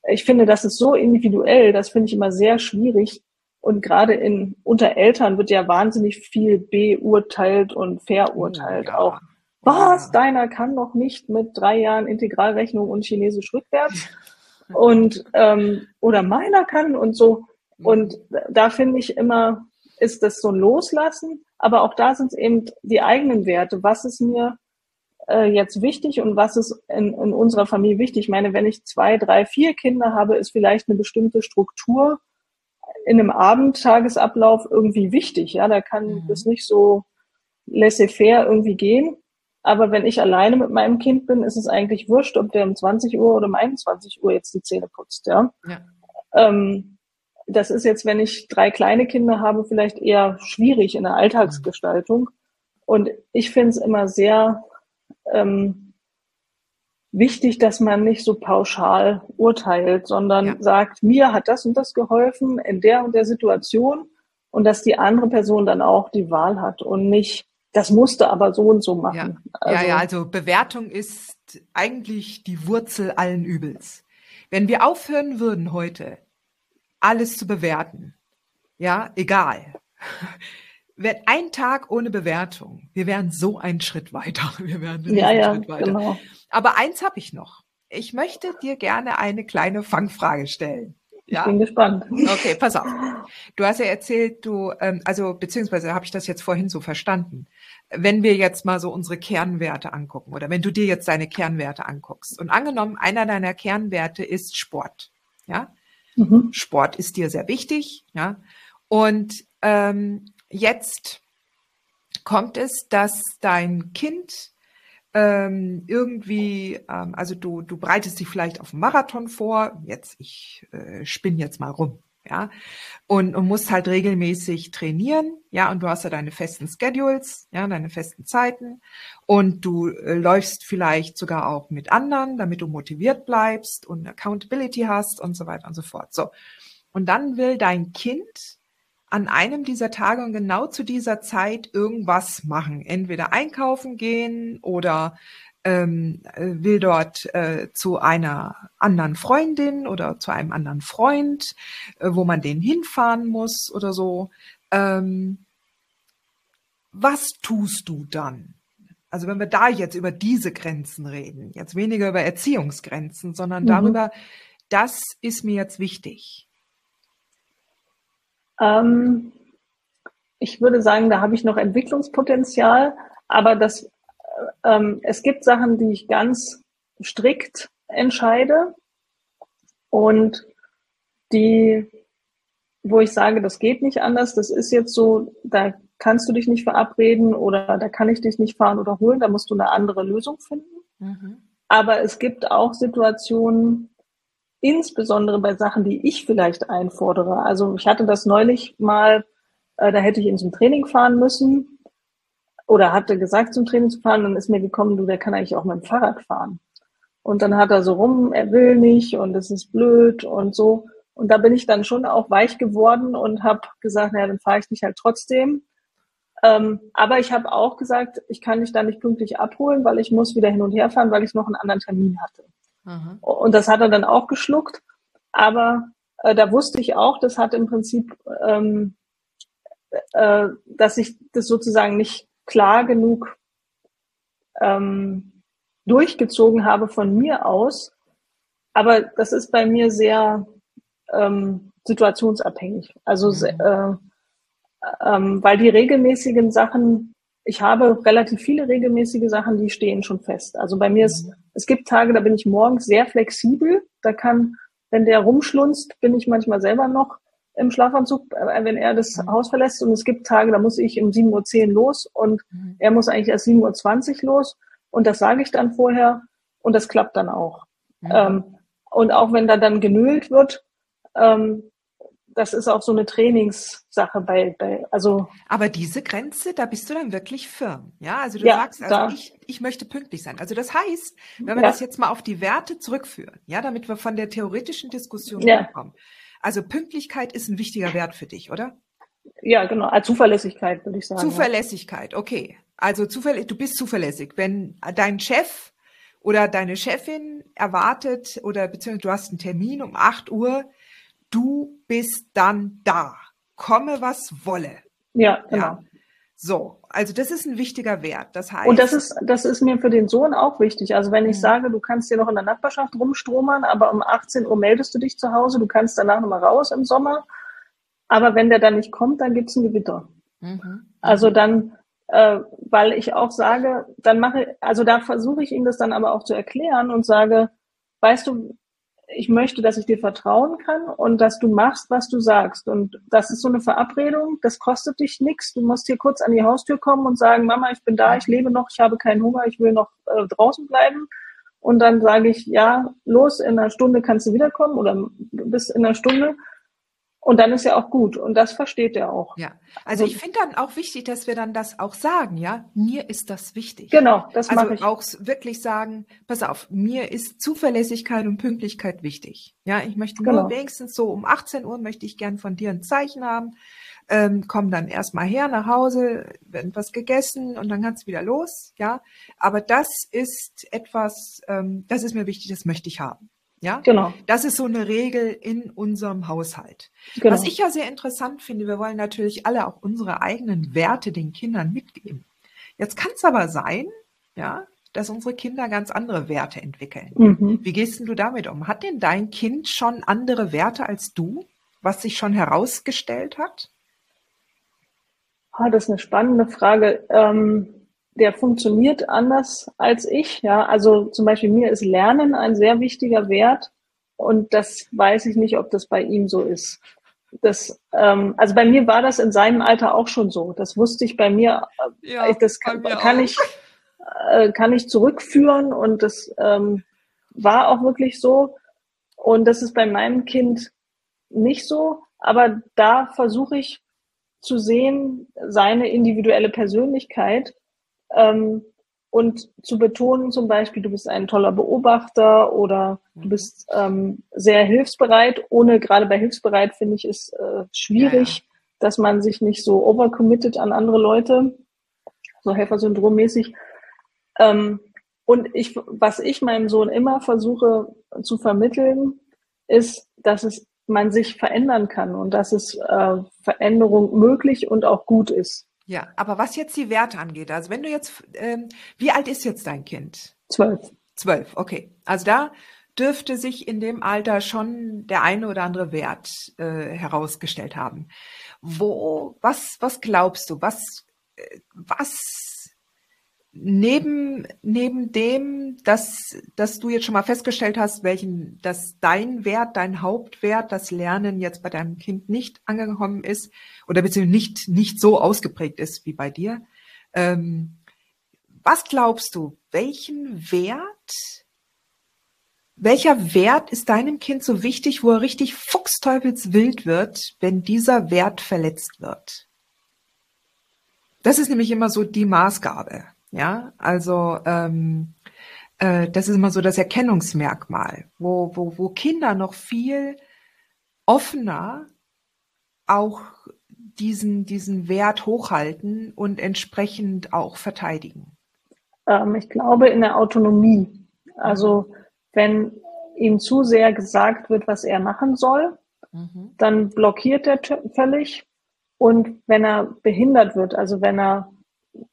Ich finde, das ist so individuell, das finde ich immer sehr schwierig, und gerade in unter Eltern wird ja wahnsinnig viel beurteilt und verurteilt ja. auch. Was? Deiner kann noch nicht mit drei Jahren Integralrechnung und Chinesisch rückwärts. <laughs> und ähm, oder meiner kann und so. Und da finde ich immer, ist das so ein Loslassen, aber auch da sind es eben die eigenen Werte. Was ist mir äh, jetzt wichtig und was ist in, in unserer Familie wichtig? Ich meine, wenn ich zwei, drei, vier Kinder habe, ist vielleicht eine bestimmte Struktur in einem Abendtagesablauf irgendwie wichtig. Ja, da kann mhm. das nicht so laissez-faire irgendwie gehen. Aber wenn ich alleine mit meinem Kind bin, ist es eigentlich wurscht, ob der um 20 Uhr oder um 21 Uhr jetzt die Zähne putzt. Ja. ja. Ähm, das ist jetzt, wenn ich drei kleine Kinder habe, vielleicht eher schwierig in der Alltagsgestaltung. Und ich finde es immer sehr ähm, wichtig, dass man nicht so pauschal urteilt, sondern ja. sagt, mir hat das und das geholfen in der und der Situation und dass die andere Person dann auch die Wahl hat und nicht, das musste aber so und so machen. Ja, also, ja, ja, also Bewertung ist eigentlich die Wurzel allen Übels. Wenn wir aufhören würden heute, alles zu bewerten, ja, egal, wenn ein Tag ohne Bewertung, wir wären so einen Schritt weiter. <laughs> Wir wären einen ja, ja, Schritt weiter. Genau. Aber eins habe ich noch. Ich möchte dir gerne eine kleine Fangfrage stellen. Ja? Ich bin gespannt. Okay, pass auf. <laughs> Du hast ja erzählt, du, ähm, also beziehungsweise habe ich das jetzt vorhin so verstanden. Wenn wir jetzt mal so unsere Kernwerte angucken oder wenn du dir jetzt deine Kernwerte anguckst und angenommen, einer deiner Kernwerte ist Sport, ja, mhm. Sport ist dir sehr wichtig, ja, und ähm, jetzt kommt es, dass dein Kind ähm, irgendwie, ähm, also du, du bereitest dich vielleicht auf einen Marathon vor, jetzt, ich äh, spinn jetzt mal rum, ja, und, und musst halt regelmäßig trainieren, ja, und du hast ja deine festen Schedules, ja, deine festen Zeiten und du äh, läufst vielleicht sogar auch mit anderen, damit du motiviert bleibst und Accountability hast und so weiter und so fort. So. Und dann will dein Kind an einem dieser Tage und genau zu dieser Zeit irgendwas machen. Entweder einkaufen gehen oder ähm, will dort äh, zu einer anderen Freundin oder zu einem anderen Freund, äh, wo man den hinfahren muss oder so. Ähm, was tust du dann? Also wenn wir da jetzt über diese Grenzen reden, jetzt weniger über Erziehungsgrenzen, sondern mhm. darüber, das ist mir jetzt wichtig. Ähm, ich würde sagen, da habe ich noch Entwicklungspotenzial, aber das, ähm, es gibt Sachen, die ich ganz strikt entscheide und die, wo ich sage, das geht nicht anders, das ist jetzt so, da kannst du dich nicht verabreden oder da kann ich dich nicht fahren oder holen, da musst du eine andere Lösung finden. Mhm. Aber es gibt auch Situationen, insbesondere bei Sachen, die ich vielleicht einfordere. Also ich hatte das neulich mal, äh, da hätte ich in zum Training fahren müssen oder hatte gesagt, zum Training zu fahren, dann ist mir gekommen, du, der kann eigentlich auch mit dem Fahrrad fahren. Und dann hat er so rum, er will nicht und es ist blöd und so. Und da bin ich dann schon auch weich geworden und habe gesagt, naja, dann fahre ich dich halt trotzdem. Ähm, aber ich habe auch gesagt, ich kann dich da nicht pünktlich abholen, weil ich muss wieder hin und her fahren, weil ich noch einen anderen Termin hatte. Mhm. Und das hat er dann auch geschluckt. Aber äh, da wusste ich auch, das hat im Prinzip, ähm, äh, dass ich das sozusagen nicht klar genug ähm, durchgezogen habe von mir aus. Aber das ist bei mir sehr ähm, situationsabhängig. Also mhm. äh, ähm, weil die regelmäßigen Sachen, ich habe relativ viele regelmäßige Sachen, die stehen schon fest. Also bei mir ist, mhm. Es gibt Tage, da bin ich morgens sehr flexibel. Da kann, wenn der rumschlunzt, bin ich manchmal selber noch im Schlafanzug, äh, wenn er das mhm. Haus verlässt. Und es gibt Tage, da muss ich um 7.10 Uhr los und mhm. er muss eigentlich erst 7.20 Uhr los. Und das sage ich dann vorher und das klappt dann auch. Mhm. Ähm, und auch wenn da dann genölt wird, ähm, das ist auch so eine Trainingssache bei, bei, also. Aber diese Grenze, da bist du dann wirklich firm. Ja, also du ja, sagst, also ich, ich möchte pünktlich sein. Also das heißt, wenn wir ja. das jetzt mal auf die Werte zurückführen, ja, damit wir von der theoretischen Diskussion ja. kommen. Also Pünktlichkeit ist ein wichtiger Wert für dich, oder? Ja, genau. Also Zuverlässigkeit, würde ich sagen. Zuverlässigkeit, okay. Also zuverlässig, du bist zuverlässig. Wenn dein Chef oder deine Chefin erwartet oder beziehungsweise du hast einen Termin um 8 Uhr, du bist dann da. Komme, was wolle. Ja, genau. Ja. So, also das ist ein wichtiger Wert. Das heißt. Und das ist, das ist mir für den Sohn auch wichtig. Also wenn ich mhm. sage, du kannst hier noch in der Nachbarschaft rumstromern, aber um 18 Uhr meldest du dich zu Hause, du kannst danach nochmal raus im Sommer. Aber wenn der dann nicht kommt, dann gibt's ein Gewitter. Mhm. Also dann, äh, weil ich auch sage, dann mache, also da versuche ich ihm das dann aber auch zu erklären und sage, weißt du, ich möchte, dass ich dir vertrauen kann und dass du machst, was du sagst. Und das ist so eine Verabredung, das kostet dich nichts. Du musst hier kurz an die Haustür kommen und sagen, Mama, ich bin da, ich lebe noch, ich habe keinen Hunger, ich will noch äh, draußen bleiben. Und dann sage ich, ja, los, in einer Stunde kannst du wiederkommen oder bis in einer Stunde. Und dann ist ja auch gut. Und das versteht er auch. Ja. Also ich finde dann auch wichtig, dass wir dann das auch sagen, ja. Mir ist das wichtig. Genau, das also mache ich. auch wirklich sagen, pass auf, mir ist Zuverlässigkeit und Pünktlichkeit wichtig. Ja, ich möchte nur genau. wenigstens so um 18 Uhr möchte ich gern von dir ein Zeichen haben. Ähm, komm dann erstmal her nach Hause, wird was gegessen und dann kannst du wieder los, ja. Aber das ist etwas, ähm, das ist mir wichtig, das möchte ich haben. Ja, genau. Das ist so eine Regel in unserem Haushalt. Genau. Was ich ja sehr interessant finde, wir wollen natürlich alle auch unsere eigenen Werte den Kindern mitgeben. Jetzt kann es aber sein, ja, dass unsere Kinder ganz andere Werte entwickeln. Mhm. Wie gehst denn du damit um? Hat denn dein Kind schon andere Werte als du, was sich schon herausgestellt hat? Ah, das ist eine spannende Frage. Ähm, der funktioniert anders als ich. Ja, also zum Beispiel mir ist Lernen ein sehr wichtiger Wert und das weiß ich nicht, ob das bei ihm so ist. Das, ähm, also bei mir war das in seinem Alter auch schon so. Das wusste ich bei mir. Äh, ja, das kann, kann ich äh, kann ich zurückführen und das ähm, war auch wirklich so. Und das ist bei meinem Kind nicht so. Aber da versuche ich zu sehen, seine individuelle Persönlichkeit ähm, und zu betonen zum Beispiel, du bist ein toller Beobachter oder du bist ähm, sehr hilfsbereit. Ohne, gerade bei hilfsbereit finde ich es äh, schwierig, ja, ja. dass man sich nicht so overcommitted an andere Leute, so Helfersyndrommäßig. Ähm, und ich, was ich meinem Sohn immer versuche zu vermitteln, ist, dass es man sich verändern kann und dass es äh, Veränderung möglich und auch gut ist. Ja, aber was jetzt die Werte angeht, also wenn du jetzt, ähm, wie alt ist jetzt dein Kind? Zwölf. Zwölf, okay. Also da dürfte sich in dem Alter schon der eine oder andere Wert äh, herausgestellt haben. Wo, was, was glaubst du, was, äh, was neben, neben dem, dass, dass du jetzt schon mal festgestellt hast, welchen, dass dein Wert, dein Hauptwert, das Lernen jetzt bei deinem Kind nicht angekommen ist oder beziehungsweise nicht, nicht so ausgeprägt ist wie bei dir. Ähm, Was glaubst du, welchen Wert, welcher Wert ist deinem Kind so wichtig, wo er richtig fuchsteufelswild wird, wenn dieser Wert verletzt wird? Das ist nämlich immer so die Maßgabe. Ja, also ähm, äh, das ist immer so das Erkennungsmerkmal, wo, wo, wo Kinder noch viel offener auch diesen, diesen Wert hochhalten und entsprechend auch verteidigen? Ähm, ich glaube in der Autonomie. Also wenn ihm zu sehr gesagt wird, was er machen soll, mhm. dann blockiert er völlig. Und wenn er behindert wird, also wenn er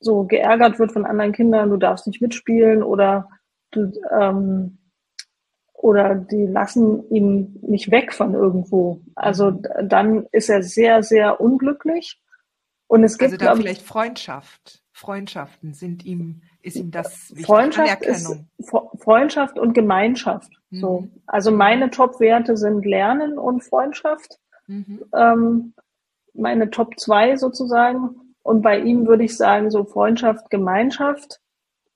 so geärgert wird von anderen Kindern, du darfst nicht mitspielen oder du, ähm, oder die lassen ihn nicht weg von irgendwo. Also dann ist er sehr, sehr unglücklich. Und es gibt also dann vielleicht Freundschaft. Freundschaften sind ihm, ist ihm das wichtig? Freundschaft, ist, Freundschaft und Gemeinschaft. Mhm. So. Also meine Top-Werte sind Lernen und Freundschaft. Mhm. Ähm, meine Top zwei sozusagen. Und bei ihm würde ich sagen, so Freundschaft, Gemeinschaft,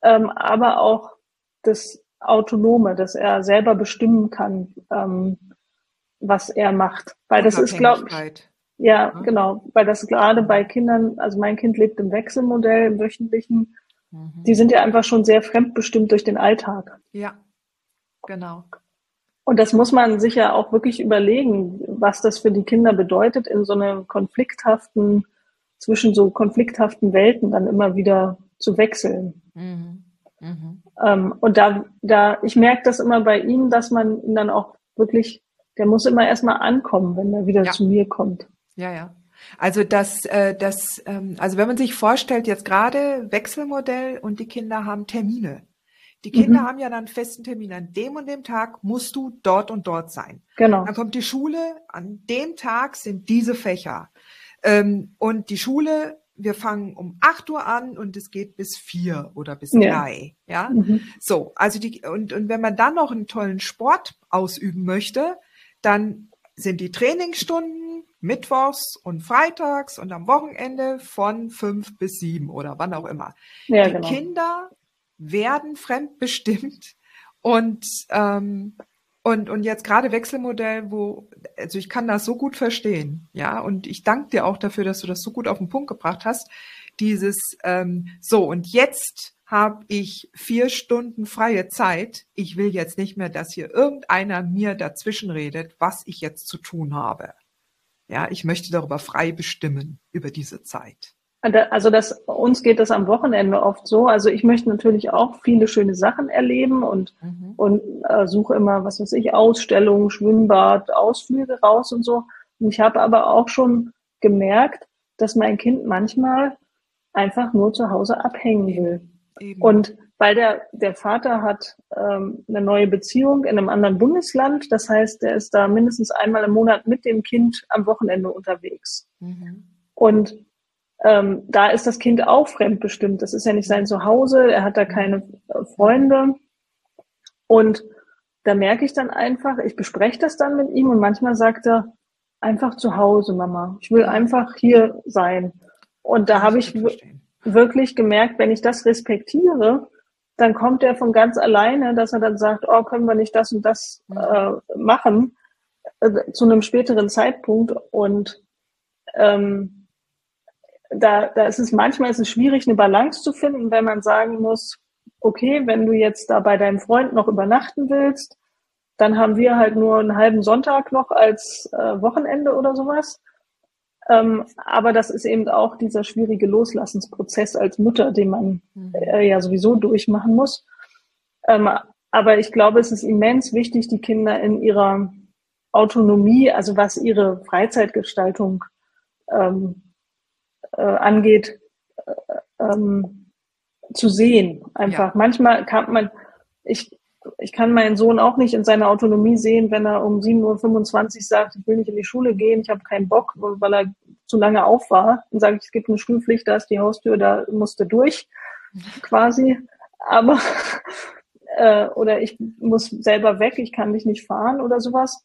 ähm, aber auch das Autonome, dass er selber bestimmen kann, ähm, was er macht. Weil das ist, glaube ich, ja, ja, genau, weil das gerade bei Kindern, also mein Kind lebt im Wechselmodell, im wöchentlichen, mhm. die sind ja einfach schon sehr fremdbestimmt durch den Alltag. Ja, genau. Und das muss man sich ja auch wirklich überlegen, was das für die Kinder bedeutet, in so einem konflikthaften, zwischen so konflikthaften Welten dann immer wieder zu wechseln. Mhm. Mhm. Ähm, und da, da, ich merke das immer bei ihm, dass man ihn dann auch wirklich, der muss immer erstmal ankommen, wenn er wieder ja. zu mir kommt. Ja, ja. Also das, äh, das, ähm, also wenn man sich vorstellt, jetzt gerade Wechselmodell und die Kinder haben Termine. Die Kinder mhm. haben ja dann einen festen Termin. An dem und dem Tag musst du dort und dort sein. Genau. Dann kommt die Schule. An dem Tag sind diese Fächer. Ähm, und die Schule wir fangen um 8 Uhr an und es geht bis 4 oder bis 3. Ja. ja? Mhm. So, also die, und, und wenn man dann noch einen tollen Sport ausüben möchte, dann sind die Trainingsstunden mittwochs und freitags und am Wochenende von 5 bis 7 oder wann auch immer. Ja, die genau. Kinder werden fremdbestimmt und ähm, und, und jetzt gerade Wechselmodell, wo, also ich kann das so gut verstehen, ja, und ich danke dir auch dafür, dass du das so gut auf den Punkt gebracht hast. Dieses, ähm, so, und jetzt habe ich vier Stunden freie Zeit. Ich will jetzt nicht mehr, dass hier irgendeiner mir dazwischen redet, was ich jetzt zu tun habe. Ja, ich möchte darüber frei bestimmen, über diese Zeit. Also das, uns geht das am Wochenende oft so. Also ich möchte natürlich auch viele schöne Sachen erleben und, mhm. und äh, suche immer, was weiß ich, Ausstellungen, Schwimmbad, Ausflüge raus und so. Und ich habe aber auch schon gemerkt, dass mein Kind manchmal einfach nur zu Hause abhängen will. Eben. Und weil der, der Vater hat ähm, eine neue Beziehung in einem anderen Bundesland, das heißt, er ist da mindestens einmal im Monat mit dem Kind am Wochenende unterwegs. Mhm. Und ähm, da ist das Kind auch fremdbestimmt. Das ist ja nicht sein Zuhause, er hat da keine Freunde. Und da merke ich dann einfach, ich bespreche das dann mit ihm und manchmal sagt er, einfach zu Hause, Mama. Ich will einfach hier sein. Und da habe ich wirklich gemerkt, wenn ich das respektiere, dann kommt er von ganz alleine, dass er dann sagt, oh, können wir nicht das und das äh, machen äh, zu einem späteren Zeitpunkt. Und ähm, da, da ist es manchmal ist es schwierig, eine Balance zu finden, wenn man sagen muss, okay, wenn du jetzt da bei deinem Freund noch übernachten willst, dann haben wir halt nur einen halben Sonntag noch als äh, Wochenende oder sowas. Ähm, aber das ist eben auch dieser schwierige Loslassensprozess als Mutter, den man mhm. äh, ja sowieso durchmachen muss. Ähm, aber ich glaube, es ist immens wichtig, die Kinder in ihrer Autonomie, also was ihre Freizeitgestaltung ähm, äh, angeht, äh, ähm, zu sehen. Einfach. Ja. Manchmal kann man, ich, ich kann meinen Sohn auch nicht in seiner Autonomie sehen, wenn er um 7.25 Uhr sagt, ich will nicht in die Schule gehen, ich habe keinen Bock, weil er zu lange auf war. Dann sage ich, es gibt eine Schulpflicht, da ist die Haustür, da musste durch, <laughs> quasi. Aber <laughs> äh, oder ich muss selber weg, ich kann dich nicht fahren oder sowas.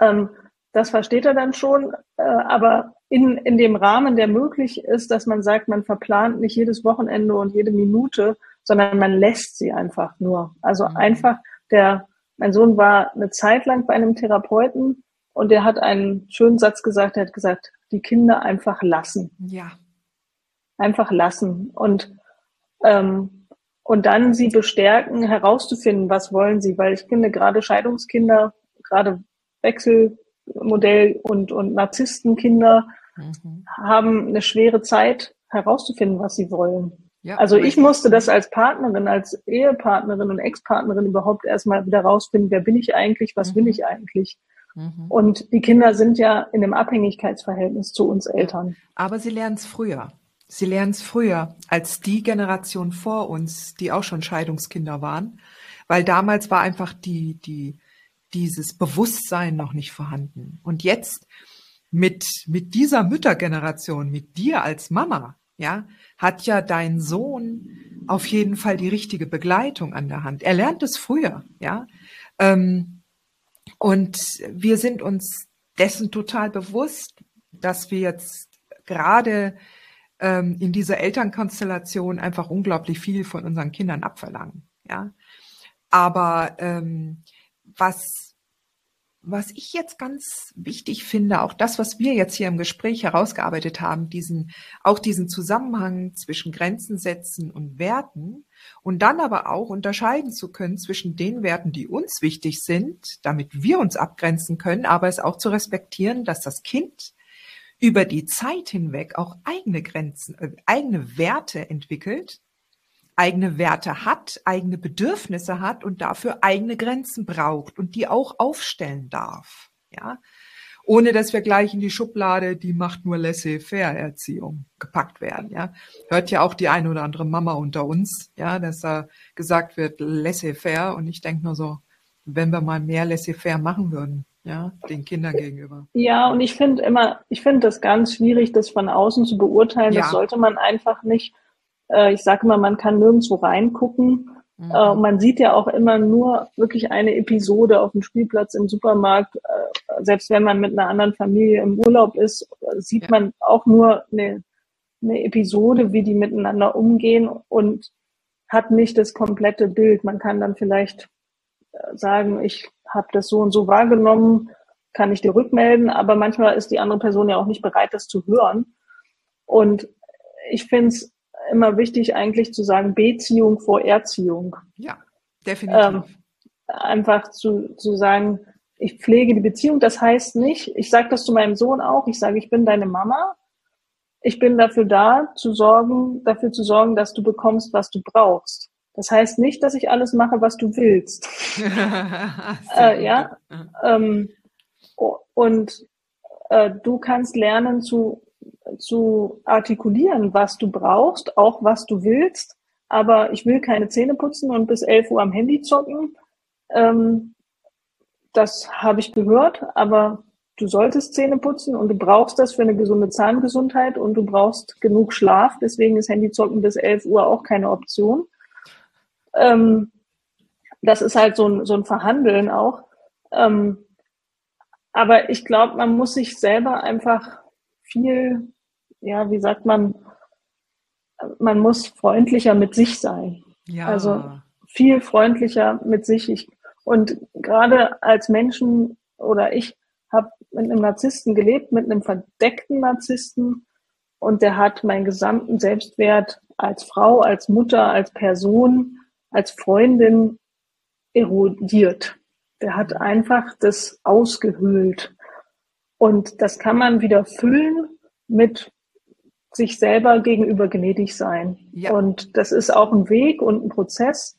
Ähm, das versteht er dann schon, äh, aber in, in dem Rahmen, der möglich ist, dass man sagt, man verplant nicht jedes Wochenende und jede Minute, sondern man lässt sie einfach nur. Also mhm. einfach der, mein Sohn war eine Zeit lang bei einem Therapeuten und der hat einen schönen Satz gesagt, er hat gesagt, die Kinder einfach lassen. Ja. Einfach lassen. Und, ähm, und dann sie bestärken, herauszufinden, was wollen sie, weil ich finde, gerade Scheidungskinder, gerade Wechselmodell und, und Narzisstenkinder mhm. haben eine schwere Zeit herauszufinden, was sie wollen. Ja, also ich musste das als Partnerin, als Ehepartnerin und Ex-Partnerin überhaupt erstmal wieder rausfinden, wer bin ich eigentlich, was mhm. will ich eigentlich. Mhm. Und die Kinder sind ja in einem Abhängigkeitsverhältnis zu uns Eltern. Aber sie lernen es früher. Sie lernen es früher als die Generation vor uns, die auch schon Scheidungskinder waren, weil damals war einfach die, die, dieses Bewusstsein noch nicht vorhanden. Und jetzt mit, mit dieser Müttergeneration, mit dir als Mama, ja, hat ja dein Sohn auf jeden Fall die richtige Begleitung an der Hand. Er lernt es früher, ja. Ähm, und wir sind uns dessen total bewusst, dass wir jetzt gerade ähm, in dieser Elternkonstellation einfach unglaublich viel von unseren Kindern abverlangen, ja. Aber ähm, was was ich jetzt ganz wichtig finde, auch das, was wir jetzt hier im Gespräch herausgearbeitet haben, diesen, auch diesen Zusammenhang zwischen Grenzen setzen und Werten und dann aber auch unterscheiden zu können zwischen den Werten, die uns wichtig sind, damit wir uns abgrenzen können, aber es auch zu respektieren, dass das Kind über die Zeit hinweg auch eigene Grenzen, äh, eigene Werte entwickelt, eigene Werte hat, eigene Bedürfnisse hat und dafür eigene Grenzen braucht und die auch aufstellen darf. Ja, ohne dass wir gleich in die Schublade, die macht nur laissez-faire-Erziehung gepackt werden. Ja, hört ja auch die eine oder andere Mama unter uns, ja, dass da gesagt wird laissez-faire und ich denke nur so, wenn wir mal mehr laissez-faire machen würden, ja, den Kindern gegenüber. Ja, und ich finde immer, ich finde das ganz schwierig, das von außen zu beurteilen. Ja. Das sollte man einfach nicht äh, ich sage immer, man kann nirgendwo reingucken. Mhm. Äh, man sieht ja auch immer nur wirklich eine Episode auf dem Spielplatz im Supermarkt. Äh, selbst wenn man mit einer anderen Familie im Urlaub ist, sieht ja. man auch nur eine, eine Episode, wie die miteinander umgehen und hat nicht das komplette Bild. Man kann dann vielleicht äh, sagen, ich habe das so und so wahrgenommen, kann ich dir rückmelden, aber manchmal ist die andere Person ja auch nicht bereit, das zu hören. Und ich finde es immer wichtig, eigentlich zu sagen, Beziehung vor Erziehung. Ja, definitiv. Ähm, einfach zu, zu sagen, ich pflege die Beziehung. Das heißt nicht, ich sage das zu meinem Sohn auch, ich sage, ich bin deine Mama. Ich bin dafür da, zu sorgen, dafür zu sorgen, dass du bekommst, was du brauchst. Das heißt nicht, dass ich alles mache, was du willst. <laughs> äh, ja. Ähm, und äh, du kannst lernen zu zu artikulieren, was du brauchst, auch was du willst. Aber ich will keine Zähne putzen und bis 11 Uhr am Handy zocken. Ähm, das habe ich gehört, aber du solltest Zähne putzen und du brauchst das für eine gesunde Zahngesundheit und du brauchst genug Schlaf. Deswegen ist Handyzocken bis 11 Uhr auch keine Option. Ähm, das ist halt so ein, so ein Verhandeln auch. Ähm, aber ich glaube, man muss sich selber einfach viel ja, wie sagt man, man muss freundlicher mit sich sein. Ja. Also viel freundlicher mit sich. Ich, und gerade als Menschen oder ich habe mit einem Narzissten gelebt, mit einem verdeckten Narzissten und der hat meinen gesamten Selbstwert als Frau, als Mutter, als Person, als Freundin erodiert. Der hat einfach das ausgehöhlt. Und das kann man wieder füllen mit sich selber gegenüber gnädig sein. Ja. Und das ist auch ein Weg und ein Prozess.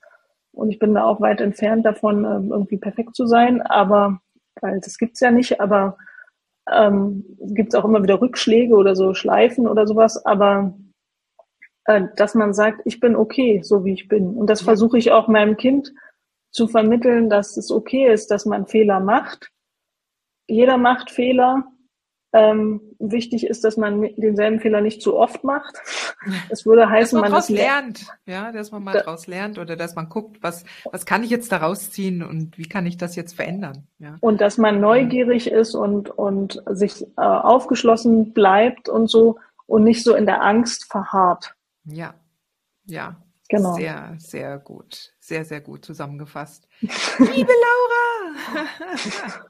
Und ich bin da auch weit entfernt davon, ähm, irgendwie perfekt zu sein. Aber, weil das gibt's ja nicht, aber ähm, gibt auch immer wieder Rückschläge oder so Schleifen oder sowas. Aber äh, dass man sagt, ich bin okay, so wie ich bin. Und das ja. versuche ich auch meinem Kind zu vermitteln, dass es okay ist, dass man Fehler macht. Jeder macht Fehler ähm, wichtig ist, dass man denselben Fehler nicht zu oft macht. <laughs> Es würde heißen, dass man, man daraus lernt, ja, dass man mal da, daraus lernt oder dass man guckt, was, was kann ich jetzt daraus ziehen und wie kann ich das jetzt verändern. Ja. Und dass man neugierig ist und, und sich äh, aufgeschlossen bleibt und so und nicht so in der Angst verharrt. Ja, ja. Genau. Sehr, sehr gut. Sehr, sehr gut zusammengefasst. <laughs> Liebe Laura! <laughs>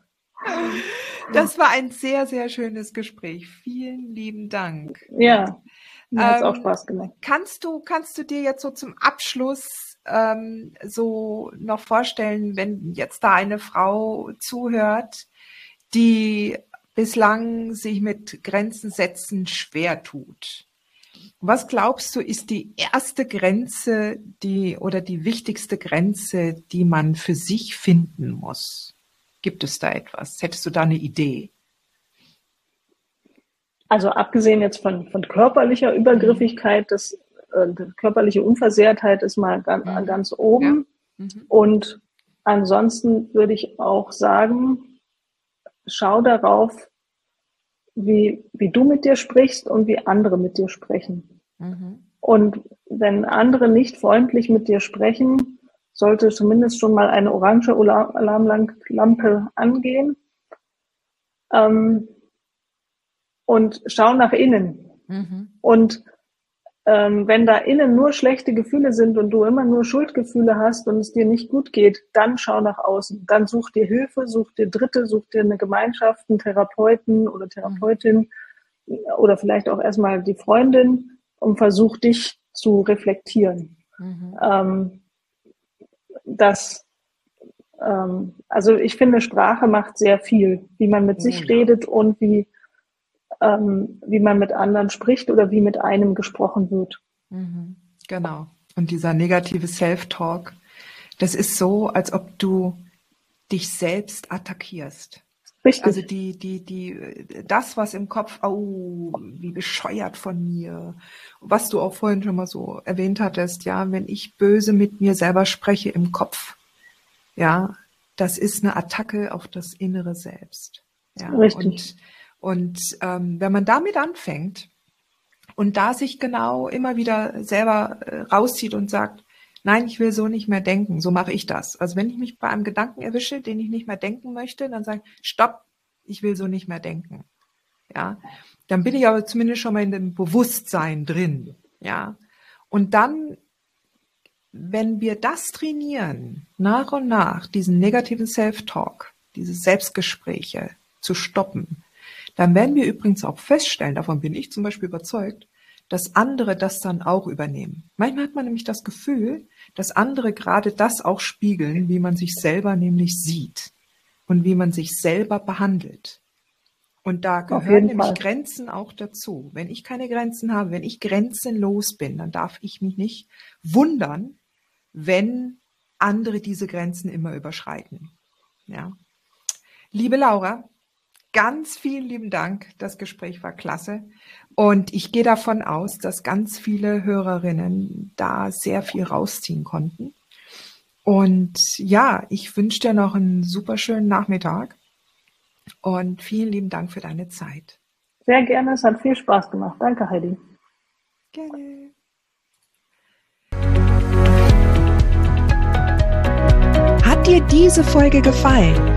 Das war ein sehr, sehr schönes Gespräch. Vielen lieben Dank. Ja, mir hat ähm, auch Spaß gemacht. Kannst du, kannst du dir jetzt so zum Abschluss ähm, so noch vorstellen, wenn jetzt da eine Frau zuhört, die bislang sich mit Grenzen setzen schwer tut? Was glaubst du, ist die erste Grenze, die oder die wichtigste Grenze, die man für sich finden muss? Gibt es da etwas? Hättest du da eine Idee? Also abgesehen jetzt von, von körperlicher Übergriffigkeit, das, äh, körperliche Unversehrtheit ist mal ganz, mhm. ganz oben. Ja. Mhm. Und ansonsten würde ich auch sagen, schau darauf, wie, wie du mit dir sprichst und wie andere mit dir sprechen. Mhm. Und wenn andere nicht freundlich mit dir sprechen, sollte zumindest schon mal eine orange Alarmlampe angehen. Ähm, und schau nach innen. Mhm. Und ähm, wenn da innen nur schlechte Gefühle sind und du immer nur Schuldgefühle hast und es dir nicht gut geht, dann schau nach außen. Dann such dir Hilfe, such dir Dritte, such dir eine Gemeinschaft, einen Therapeuten oder Therapeutin mhm. oder vielleicht auch erstmal die Freundin und versuch dich zu reflektieren. Mhm. Ähm, dass ähm, also ich finde, Sprache macht sehr viel, wie man mit sich ja. redet und wie, ähm, wie man mit anderen spricht oder wie mit einem gesprochen wird. Mhm. Genau. Und dieser negative Self-Talk, das ist so, als ob du dich selbst attackierst. Richtig. Also die, die, die, das, was im Kopf, oh, wie bescheuert von mir, was du auch vorhin schon mal so erwähnt hattest, ja, wenn ich böse mit mir selber spreche im Kopf, ja, das ist eine Attacke auf das innere Selbst. Ja, Richtig. Und, und ähm, wenn man damit anfängt und da sich genau immer wieder selber äh, rauszieht und sagt, nein, ich will so nicht mehr denken, so mache ich das. Also wenn ich mich bei einem Gedanken erwische, den ich nicht mehr denken möchte, dann sage ich, stopp, ich will so nicht mehr denken. Ja, dann bin ich aber zumindest schon mal in dem Bewusstsein drin. Ja, und dann, wenn wir das trainieren, nach und nach, diesen negativen Self-Talk, diese Selbstgespräche zu stoppen, dann werden wir übrigens auch feststellen, davon bin ich zum Beispiel überzeugt, dass andere das dann auch übernehmen. Manchmal hat man nämlich das Gefühl, dass andere gerade das auch spiegeln, wie man sich selber nämlich sieht und wie man sich selber behandelt. Und da gehören nämlich Fall. Grenzen auch dazu. Wenn ich keine Grenzen habe, wenn ich grenzenlos bin, dann darf ich mich nicht wundern, wenn andere diese Grenzen immer überschreiten. Ja. Liebe Laura, ganz vielen lieben Dank. Das Gespräch war klasse. Und ich gehe davon aus, dass ganz viele Hörerinnen da sehr viel rausziehen konnten. Und ja, ich wünsche dir noch einen super schönen Nachmittag und vielen lieben Dank für deine Zeit. Sehr gerne, es hat viel Spaß gemacht. Danke, Heidi. Gerne. Hat dir diese Folge gefallen?